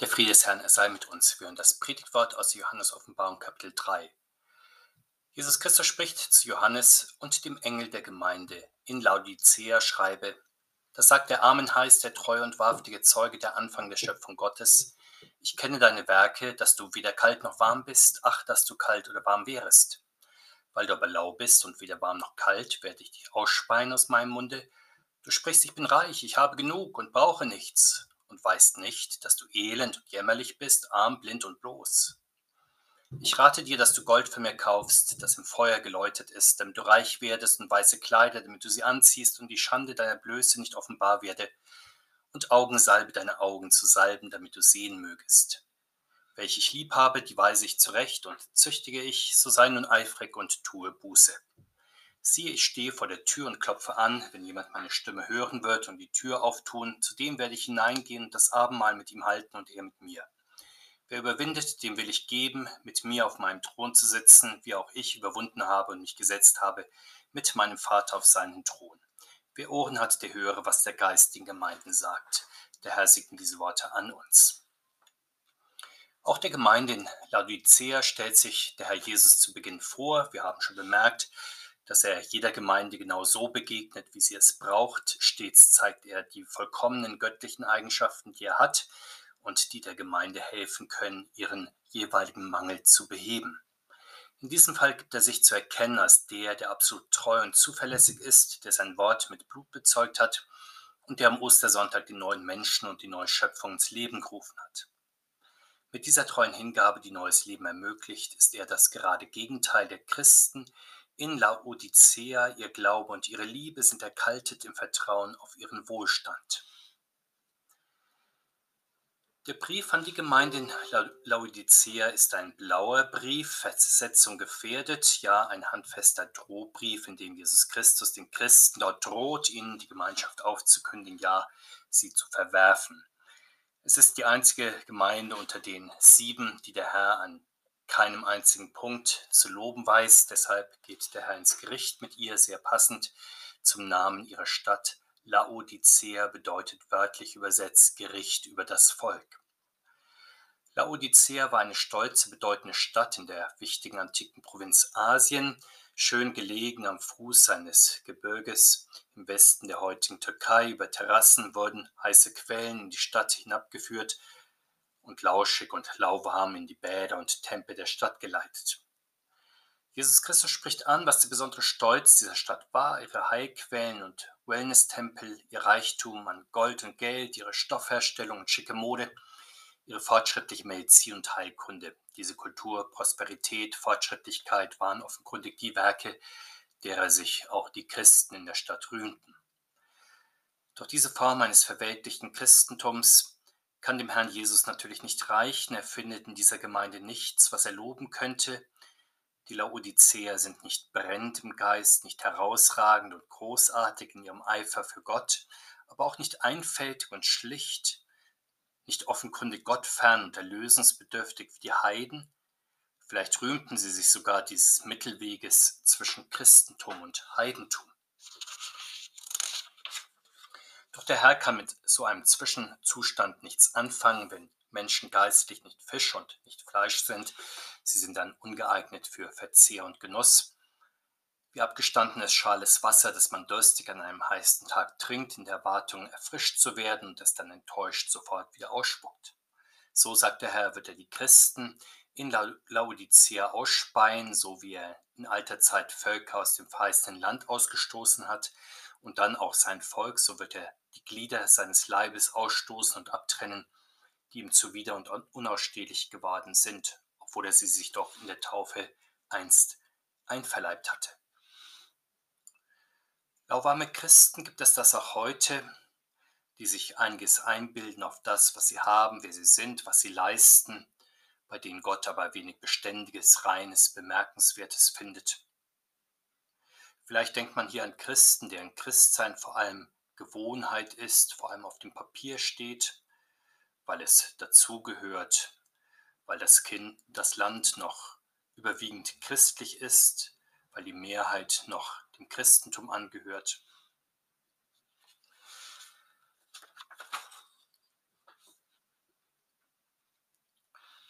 Der Friede des Herrn, er sei mit uns. Wir hören das Predigtwort aus Johannes Offenbarung Kapitel 3. Jesus Christus spricht zu Johannes und dem Engel der Gemeinde in Laodicea schreibe, das sagt der Amen heißt, der treue und wahrhaftige Zeuge der Anfang der Schöpfung Gottes. Ich kenne deine Werke, dass du weder kalt noch warm bist, ach, dass du kalt oder warm wärest. Weil du aber lau bist und weder warm noch kalt, werde ich dich ausspeien aus meinem Munde. Du sprichst, ich bin reich, ich habe genug und brauche nichts und weißt nicht, dass du elend und jämmerlich bist, arm, blind und bloß. Ich rate dir, dass du Gold für mir kaufst, das im Feuer geläutert ist, damit du reich werdest und weiße Kleider, damit du sie anziehst und die Schande deiner Blöße nicht offenbar werde, und Augensalbe deine Augen zu salben, damit du sehen mögest. Welche ich lieb habe, die weise ich zurecht und züchtige ich, so sei nun eifrig und tue Buße. Siehe, ich stehe vor der Tür und klopfe an. Wenn jemand meine Stimme hören wird und die Tür auftun, zu dem werde ich hineingehen und das Abendmahl mit ihm halten und er mit mir. Wer überwindet, dem will ich geben, mit mir auf meinem Thron zu sitzen, wie auch ich überwunden habe und mich gesetzt habe, mit meinem Vater auf seinen Thron. Wer Ohren hat, der höre, was der Geist den Gemeinden sagt. Der Herr segne diese Worte an uns. Auch der Gemeinde in Laodicea stellt sich der Herr Jesus zu Beginn vor. Wir haben schon bemerkt, dass er jeder Gemeinde genau so begegnet, wie sie es braucht. Stets zeigt er die vollkommenen göttlichen Eigenschaften, die er hat und die der Gemeinde helfen können, ihren jeweiligen Mangel zu beheben. In diesem Fall gibt er sich zu erkennen als der, der absolut treu und zuverlässig ist, der sein Wort mit Blut bezeugt hat und der am Ostersonntag die neuen Menschen und die neue Schöpfung ins Leben gerufen hat. Mit dieser treuen Hingabe, die neues Leben ermöglicht, ist er das gerade Gegenteil der Christen, in Laodicea ihr Glaube und ihre Liebe sind erkaltet im Vertrauen auf ihren Wohlstand. Der Brief an die Gemeinde in Laodicea ist ein blauer Brief, Versetzung gefährdet, ja ein handfester Drohbrief, in dem Jesus Christus den Christen dort droht, ihnen die Gemeinschaft aufzukündigen, ja sie zu verwerfen. Es ist die einzige Gemeinde unter den sieben, die der Herr an keinem einzigen Punkt zu loben weiß. Deshalb geht der Herr ins Gericht mit ihr, sehr passend zum Namen ihrer Stadt. Laodicea bedeutet wörtlich übersetzt Gericht über das Volk. Laodicea war eine stolze, bedeutende Stadt in der wichtigen antiken Provinz Asien, schön gelegen am Fuß eines Gebirges im Westen der heutigen Türkei. Über Terrassen wurden heiße Quellen in die Stadt hinabgeführt und lauschig und lauwarm in die Bäder und Tempel der Stadt geleitet. Jesus Christus spricht an, was der besondere Stolz dieser Stadt war, ihre Heilquellen und Wellness-Tempel, ihr Reichtum an Gold und Geld, ihre Stoffherstellung und schicke Mode, ihre fortschrittliche Medizin und Heilkunde. Diese Kultur, Prosperität, Fortschrittlichkeit waren offenkundig die Werke, derer sich auch die Christen in der Stadt rühmten. Doch diese Form eines verweltlichten Christentums kann dem Herrn Jesus natürlich nicht reichen. Er findet in dieser Gemeinde nichts, was er loben könnte. Die Laodiceer sind nicht brennend im Geist, nicht herausragend und großartig in ihrem Eifer für Gott, aber auch nicht einfältig und schlicht, nicht offenkundig gottfern und erlösensbedürftig wie die Heiden. Vielleicht rühmten sie sich sogar dieses Mittelweges zwischen Christentum und Heidentum. Doch der Herr kann mit so einem Zwischenzustand nichts anfangen, wenn Menschen geistlich nicht Fisch und nicht Fleisch sind. Sie sind dann ungeeignet für Verzehr und Genuss. Wie abgestandenes schales Wasser, das man durstig an einem heißen Tag trinkt, in der Erwartung, erfrischt zu werden und das dann enttäuscht sofort wieder ausspuckt. So, sagt der Herr, wird er die Christen in Laodicea ausspeien, so wie er in alter Zeit Völker aus dem verheißenen Land ausgestoßen hat und dann auch sein Volk, so wird er die Glieder seines Leibes ausstoßen und abtrennen, die ihm zuwider und unausstehlich geworden sind, obwohl er sie sich doch in der Taufe einst einverleibt hatte. Lauwarme Christen gibt es das auch heute, die sich einiges einbilden auf das, was sie haben, wer sie sind, was sie leisten, bei denen Gott aber wenig Beständiges, Reines, Bemerkenswertes findet. Vielleicht denkt man hier an Christen, deren Christsein vor allem Gewohnheit ist, vor allem auf dem Papier steht, weil es dazugehört, weil das Kind, das Land noch überwiegend christlich ist, weil die Mehrheit noch dem Christentum angehört.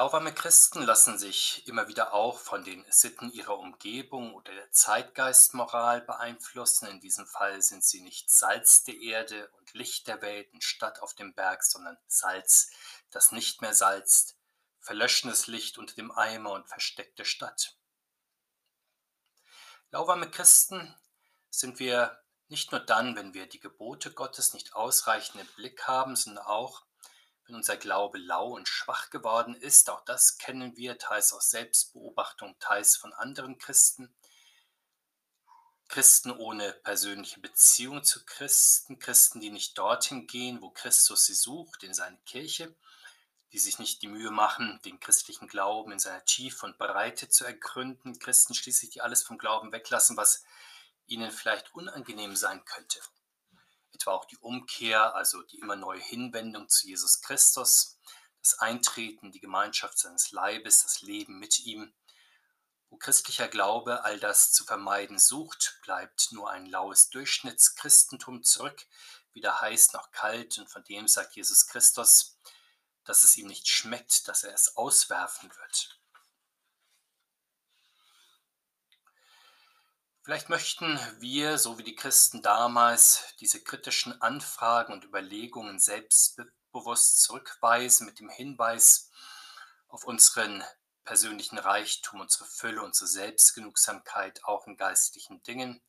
Lauwarme Christen lassen sich immer wieder auch von den Sitten ihrer Umgebung oder der Zeitgeistmoral beeinflussen. In diesem Fall sind sie nicht Salz der Erde und Licht der Welt und Stadt auf dem Berg, sondern Salz, das nicht mehr salzt, verlöschendes Licht unter dem Eimer und versteckte Stadt. Lauwarme Christen sind wir nicht nur dann, wenn wir die Gebote Gottes nicht ausreichend im Blick haben, sondern auch, wenn unser Glaube lau und schwach geworden ist, auch das kennen wir teils aus Selbstbeobachtung, teils von anderen Christen. Christen ohne persönliche Beziehung zu Christen, Christen, die nicht dorthin gehen, wo Christus sie sucht, in seine Kirche, die sich nicht die Mühe machen, den christlichen Glauben in seiner Tiefe und Breite zu ergründen, Christen schließlich, die alles vom Glauben weglassen, was ihnen vielleicht unangenehm sein könnte etwa auch die Umkehr, also die immer neue Hinwendung zu Jesus Christus, das Eintreten, die Gemeinschaft seines Leibes, das Leben mit ihm. Wo christlicher Glaube all das zu vermeiden sucht, bleibt nur ein laues Durchschnittschristentum zurück, weder heiß noch kalt, und von dem sagt Jesus Christus, dass es ihm nicht schmeckt, dass er es auswerfen wird. Vielleicht möchten wir, so wie die Christen damals, diese kritischen Anfragen und Überlegungen selbstbewusst zurückweisen mit dem Hinweis auf unseren persönlichen Reichtum, unsere Fülle, unsere Selbstgenugsamkeit auch in geistlichen Dingen.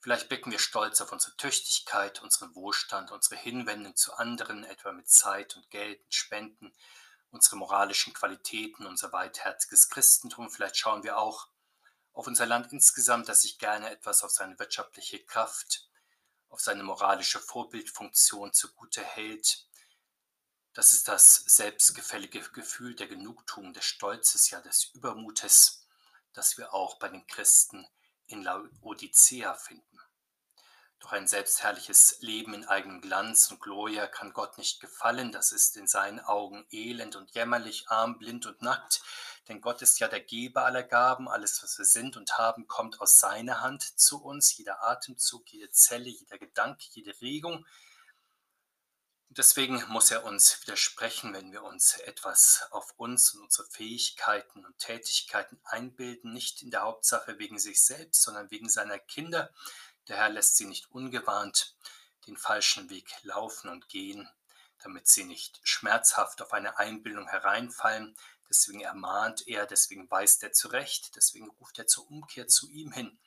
Vielleicht blicken wir stolz auf unsere Tüchtigkeit, unseren Wohlstand, unsere Hinwendung zu anderen, etwa mit Zeit und Geld, und Spenden, unsere moralischen Qualitäten, unser weitherziges Christentum. Vielleicht schauen wir auch auf unser Land insgesamt, das sich gerne etwas auf seine wirtschaftliche Kraft, auf seine moralische Vorbildfunktion zugute hält. Das ist das selbstgefällige Gefühl der Genugtuung, des Stolzes, ja des Übermutes, das wir auch bei den Christen in Laodicea finden. Doch ein selbstherrliches Leben in eigenem Glanz und Gloria kann Gott nicht gefallen. Das ist in seinen Augen elend und jämmerlich, arm, blind und nackt. Denn Gott ist ja der Geber aller Gaben. Alles, was wir sind und haben, kommt aus seiner Hand zu uns. Jeder Atemzug, jede Zelle, jeder Gedanke, jede Regung. Deswegen muss er uns widersprechen, wenn wir uns etwas auf uns und unsere Fähigkeiten und Tätigkeiten einbilden. Nicht in der Hauptsache wegen sich selbst, sondern wegen seiner Kinder der Herr lässt sie nicht ungewarnt den falschen Weg laufen und gehen, damit sie nicht schmerzhaft auf eine Einbildung hereinfallen. Deswegen ermahnt er, deswegen weist er zurecht, deswegen ruft er zur Umkehr zu ihm hin.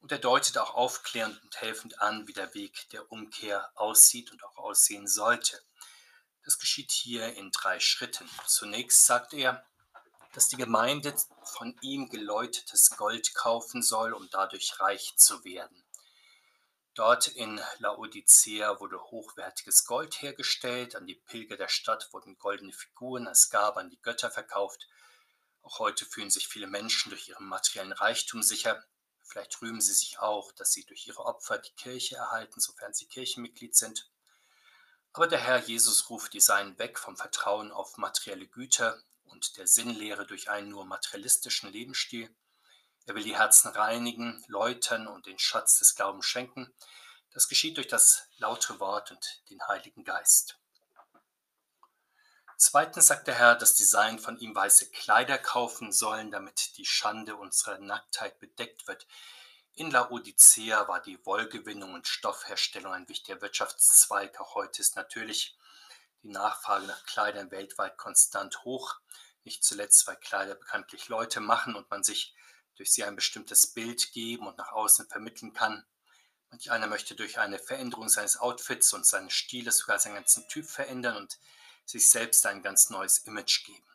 Und er deutet auch aufklärend und helfend an, wie der Weg der Umkehr aussieht und auch aussehen sollte. Das geschieht hier in drei Schritten. Zunächst sagt er, dass die Gemeinde von ihm geläutetes Gold kaufen soll, um dadurch reich zu werden. Dort in Laodicea wurde hochwertiges Gold hergestellt, an die Pilger der Stadt wurden goldene Figuren als Gabe an die Götter verkauft. Auch heute fühlen sich viele Menschen durch ihren materiellen Reichtum sicher. Vielleicht rühmen sie sich auch, dass sie durch ihre Opfer die Kirche erhalten, sofern sie Kirchenmitglied sind. Aber der Herr Jesus ruft die Seinen weg vom Vertrauen auf materielle Güter und der Sinnlehre durch einen nur materialistischen Lebensstil. Er will die Herzen reinigen, läutern und den Schatz des Glaubens schenken. Das geschieht durch das laute Wort und den Heiligen Geist. Zweitens sagt der Herr, dass die Seien von ihm weiße Kleider kaufen sollen, damit die Schande unserer Nacktheit bedeckt wird. In Laodicea war die Wollgewinnung und Stoffherstellung ein wichtiger Wirtschaftszweig. Auch heute ist natürlich die Nachfrage nach Kleidern weltweit konstant hoch, nicht zuletzt, weil Kleider bekanntlich Leute machen und man sich durch sie ein bestimmtes Bild geben und nach außen vermitteln kann. Manch einer möchte durch eine Veränderung seines Outfits und seines Stiles sogar seinen ganzen Typ verändern und sich selbst ein ganz neues Image geben.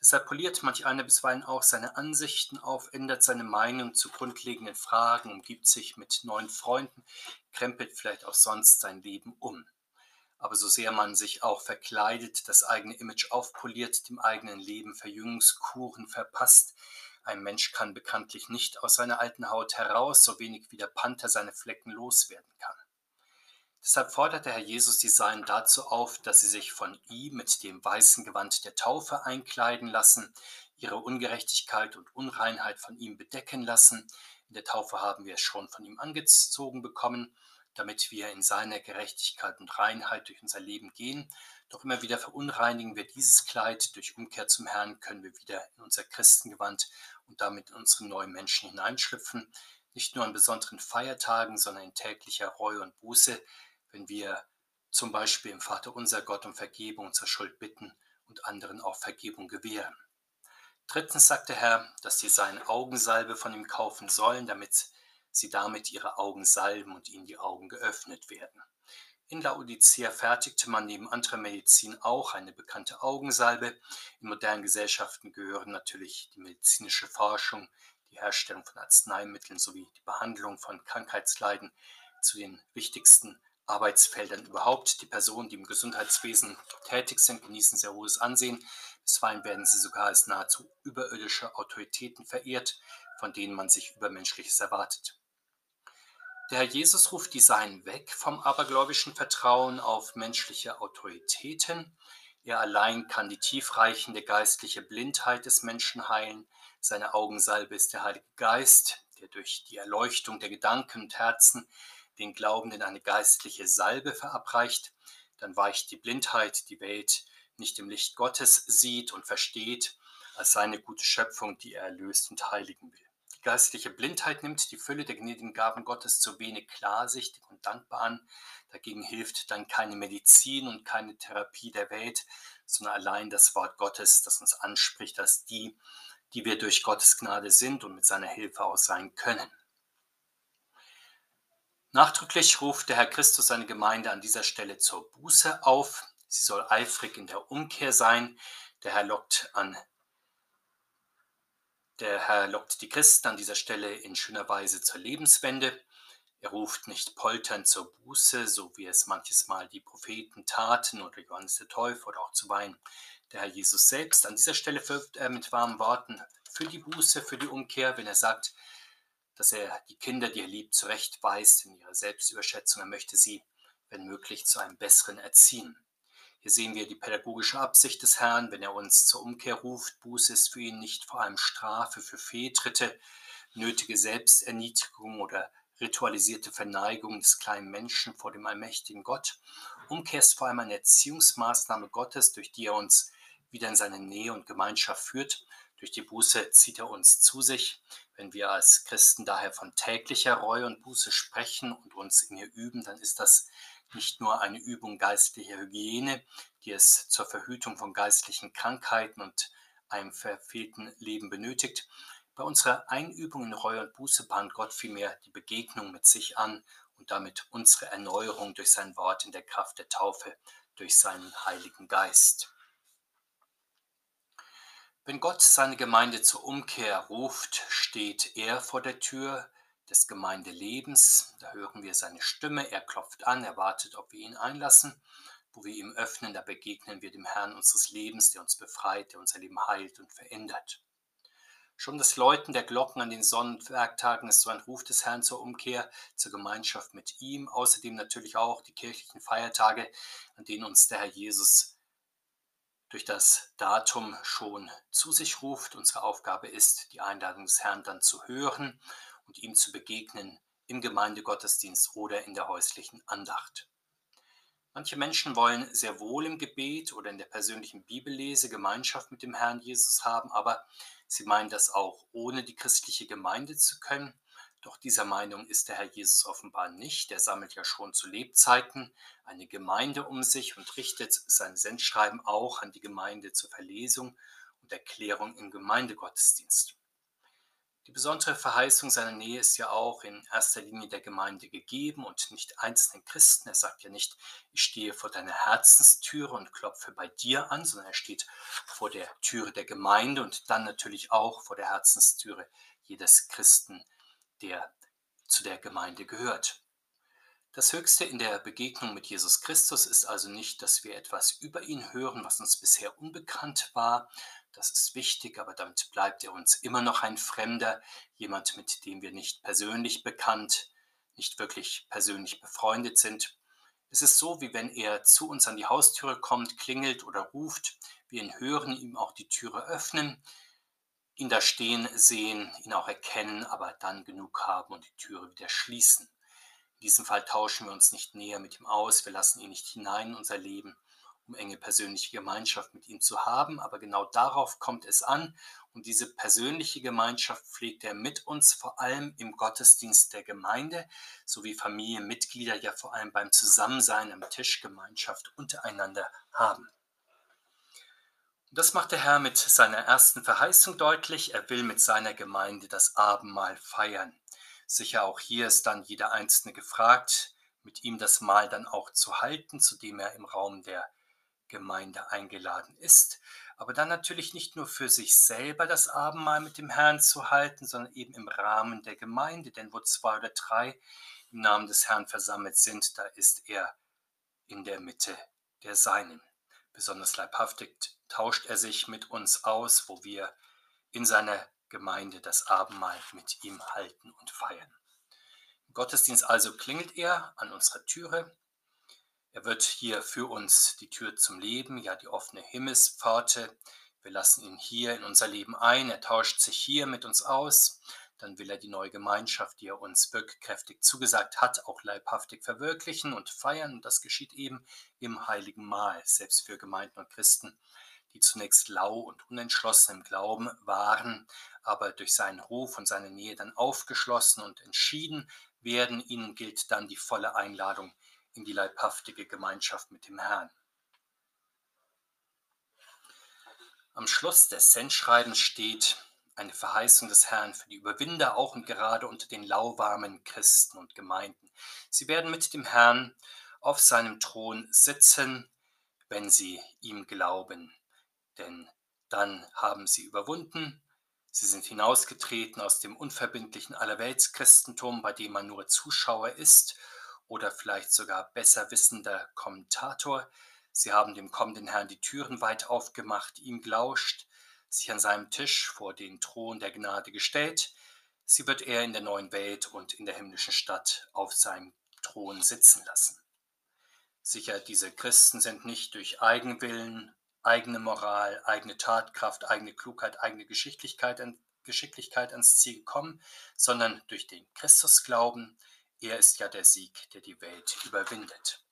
Deshalb poliert manch einer bisweilen auch seine Ansichten auf, ändert seine Meinung zu grundlegenden Fragen, umgibt sich mit neuen Freunden, krempelt vielleicht auch sonst sein Leben um. Aber so sehr man sich auch verkleidet, das eigene Image aufpoliert, dem eigenen Leben Verjüngungskuren verpasst, ein Mensch kann bekanntlich nicht aus seiner alten Haut heraus, so wenig wie der Panther seine Flecken loswerden kann. Deshalb fordert der Herr Jesus die Seinen dazu auf, dass sie sich von ihm mit dem weißen Gewand der Taufe einkleiden lassen, ihre Ungerechtigkeit und Unreinheit von ihm bedecken lassen. In der Taufe haben wir es schon von ihm angezogen bekommen damit wir in seiner Gerechtigkeit und Reinheit durch unser Leben gehen. Doch immer wieder verunreinigen wir dieses Kleid. Durch Umkehr zum Herrn können wir wieder in unser Christengewand und damit in unsere neuen Menschen hineinschlüpfen. Nicht nur an besonderen Feiertagen, sondern in täglicher Reue und Buße, wenn wir zum Beispiel im Vater unser Gott um Vergebung unserer Schuld bitten und anderen auch Vergebung gewähren. Drittens sagt der Herr, dass sie seine Augensalbe von ihm kaufen sollen, damit sie damit ihre Augen salben und ihnen die Augen geöffnet werden. In Laodicea fertigte man neben anderer Medizin auch eine bekannte Augensalbe. In modernen Gesellschaften gehören natürlich die medizinische Forschung, die Herstellung von Arzneimitteln sowie die Behandlung von Krankheitsleiden zu den wichtigsten Arbeitsfeldern überhaupt. Die Personen, die im Gesundheitswesen tätig sind, genießen sehr hohes Ansehen. Bisweilen werden sie sogar als nahezu überirdische Autoritäten verehrt, von denen man sich Übermenschliches erwartet. Der Herr Jesus ruft die Seinen weg vom abergläubischen Vertrauen auf menschliche Autoritäten. Er allein kann die tiefreichende geistliche Blindheit des Menschen heilen. Seine Augensalbe ist der Heilige Geist, der durch die Erleuchtung der Gedanken und Herzen den Glaubenden eine geistliche Salbe verabreicht. Dann weicht die Blindheit, die Welt nicht im Licht Gottes sieht und versteht, als seine gute Schöpfung, die er erlöst und heiligen will geistliche Blindheit nimmt die Fülle der gnädigen Gaben Gottes zu wenig klarsichtig und dankbar an. Dagegen hilft dann keine Medizin und keine Therapie der Welt, sondern allein das Wort Gottes, das uns anspricht als die, die wir durch Gottes Gnade sind und mit seiner Hilfe auch sein können. Nachdrücklich ruft der Herr Christus seine Gemeinde an dieser Stelle zur Buße auf. Sie soll eifrig in der Umkehr sein. Der Herr lockt an der Herr lockt die Christen an dieser Stelle in schöner Weise zur Lebenswende. Er ruft nicht polternd zur Buße, so wie es manches Mal die Propheten taten oder Johannes der Täufer oder auch zuweilen der Herr Jesus selbst. An dieser Stelle wirbt er mit warmen Worten für die Buße, für die Umkehr, wenn er sagt, dass er die Kinder, die er liebt, zurechtweist in ihrer Selbstüberschätzung. Er möchte sie, wenn möglich, zu einem besseren erziehen. Hier sehen wir die pädagogische Absicht des Herrn, wenn er uns zur Umkehr ruft. Buße ist für ihn nicht vor allem Strafe für Fehltritte, nötige Selbsterniedrigung oder ritualisierte Verneigung des kleinen Menschen vor dem allmächtigen Gott. Umkehr ist vor allem eine Erziehungsmaßnahme Gottes, durch die er uns wieder in seine Nähe und Gemeinschaft führt. Durch die Buße zieht er uns zu sich. Wenn wir als Christen daher von täglicher Reue und Buße sprechen und uns in ihr üben, dann ist das nicht nur eine Übung geistlicher Hygiene, die es zur Verhütung von geistlichen Krankheiten und einem verfehlten Leben benötigt. Bei unserer Einübung in Reue und Buße bahnt Gott vielmehr die Begegnung mit sich an und damit unsere Erneuerung durch sein Wort in der Kraft der Taufe, durch seinen Heiligen Geist. Wenn Gott seine Gemeinde zur Umkehr ruft, steht er vor der Tür, des Gemeindelebens. Da hören wir seine Stimme, er klopft an, er wartet, ob wir ihn einlassen. Wo wir ihm öffnen, da begegnen wir dem Herrn unseres Lebens, der uns befreit, der unser Leben heilt und verändert. Schon das Läuten der Glocken an den Sonnenwerktagen ist so ein Ruf des Herrn zur Umkehr, zur Gemeinschaft mit ihm. Außerdem natürlich auch die kirchlichen Feiertage, an denen uns der Herr Jesus durch das Datum schon zu sich ruft. Unsere Aufgabe ist, die Einladung des Herrn dann zu hören und ihm zu begegnen im Gemeindegottesdienst oder in der häuslichen Andacht. Manche Menschen wollen sehr wohl im Gebet oder in der persönlichen Bibellese Gemeinschaft mit dem Herrn Jesus haben, aber sie meinen das auch ohne die christliche Gemeinde zu können. Doch dieser Meinung ist der Herr Jesus offenbar nicht. Er sammelt ja schon zu Lebzeiten eine Gemeinde um sich und richtet sein Sendschreiben auch an die Gemeinde zur Verlesung und Erklärung im Gemeindegottesdienst. Die besondere Verheißung seiner Nähe ist ja auch in erster Linie der Gemeinde gegeben und nicht einzelnen Christen. Er sagt ja nicht, ich stehe vor deiner Herzenstüre und klopfe bei dir an, sondern er steht vor der Türe der Gemeinde und dann natürlich auch vor der Herzenstüre jedes Christen, der zu der Gemeinde gehört. Das Höchste in der Begegnung mit Jesus Christus ist also nicht, dass wir etwas über ihn hören, was uns bisher unbekannt war, das ist wichtig, aber damit bleibt er uns immer noch ein Fremder, jemand, mit dem wir nicht persönlich bekannt, nicht wirklich persönlich befreundet sind. Es ist so, wie wenn er zu uns an die Haustüre kommt, klingelt oder ruft. Wir ihn hören, ihm auch die Türe öffnen, ihn da stehen sehen, ihn auch erkennen, aber dann genug haben und die Türe wieder schließen. In diesem Fall tauschen wir uns nicht näher mit ihm aus, wir lassen ihn nicht hinein in unser Leben, um enge persönliche Gemeinschaft mit ihm zu haben, aber genau darauf kommt es an und diese persönliche Gemeinschaft pflegt er mit uns, vor allem im Gottesdienst der Gemeinde, sowie Familienmitglieder ja vor allem beim Zusammensein am Tisch Gemeinschaft untereinander haben. Und das macht der Herr mit seiner ersten Verheißung deutlich, er will mit seiner Gemeinde das Abendmahl feiern. Sicher auch hier ist dann jeder Einzelne gefragt, mit ihm das Mahl dann auch zu halten, zu dem er im Raum der Gemeinde eingeladen ist, aber dann natürlich nicht nur für sich selber das Abendmahl mit dem Herrn zu halten, sondern eben im Rahmen der Gemeinde, denn wo zwei oder drei im Namen des Herrn versammelt sind, da ist er in der Mitte der Seinen. Besonders leibhaftig tauscht er sich mit uns aus, wo wir in seiner Gemeinde das Abendmahl mit ihm halten und feiern. Im Gottesdienst also klingelt er an unserer Türe er wird hier für uns die Tür zum Leben, ja die offene Himmelspforte. Wir lassen ihn hier in unser Leben ein. Er tauscht sich hier mit uns aus. Dann will er die neue Gemeinschaft, die er uns wirkkräftig zugesagt hat, auch leibhaftig verwirklichen und feiern. Und das geschieht eben im heiligen Mahl, selbst für Gemeinden und Christen, die zunächst lau und unentschlossen im Glauben waren, aber durch seinen Ruf und seine Nähe dann aufgeschlossen und entschieden werden. Ihnen gilt dann die volle Einladung in die leibhaftige Gemeinschaft mit dem Herrn. Am Schluss des Sendschreibens steht eine Verheißung des Herrn für die Überwinder, auch und gerade unter den lauwarmen Christen und Gemeinden. Sie werden mit dem Herrn auf seinem Thron sitzen, wenn sie ihm glauben. Denn dann haben sie überwunden, sie sind hinausgetreten aus dem unverbindlichen Allerweltschristentum, bei dem man nur Zuschauer ist oder vielleicht sogar besser wissender Kommentator. Sie haben dem kommenden Herrn die Türen weit aufgemacht, ihm gelauscht, sich an seinem Tisch vor den Thron der Gnade gestellt. Sie wird er in der neuen Welt und in der himmlischen Stadt auf seinem Thron sitzen lassen. Sicher, diese Christen sind nicht durch Eigenwillen, eigene Moral, eigene Tatkraft, eigene Klugheit, eigene Geschicklichkeit, Geschicklichkeit ans Ziel gekommen, sondern durch den Christusglauben, er ist ja der Sieg, der die Welt überwindet.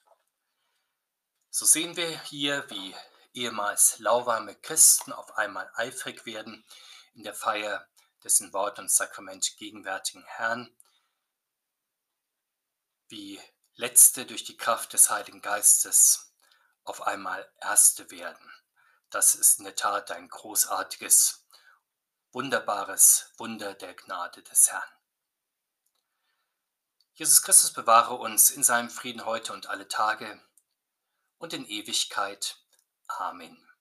So sehen wir hier, wie ehemals lauwarme Christen auf einmal eifrig werden in der Feier des in Wort und Sakrament gegenwärtigen Herrn, wie Letzte durch die Kraft des Heiligen Geistes auf einmal Erste werden. Das ist in der Tat ein großartiges, wunderbares Wunder der Gnade des Herrn. Jesus Christus bewahre uns in seinem Frieden heute und alle Tage und in Ewigkeit. Amen.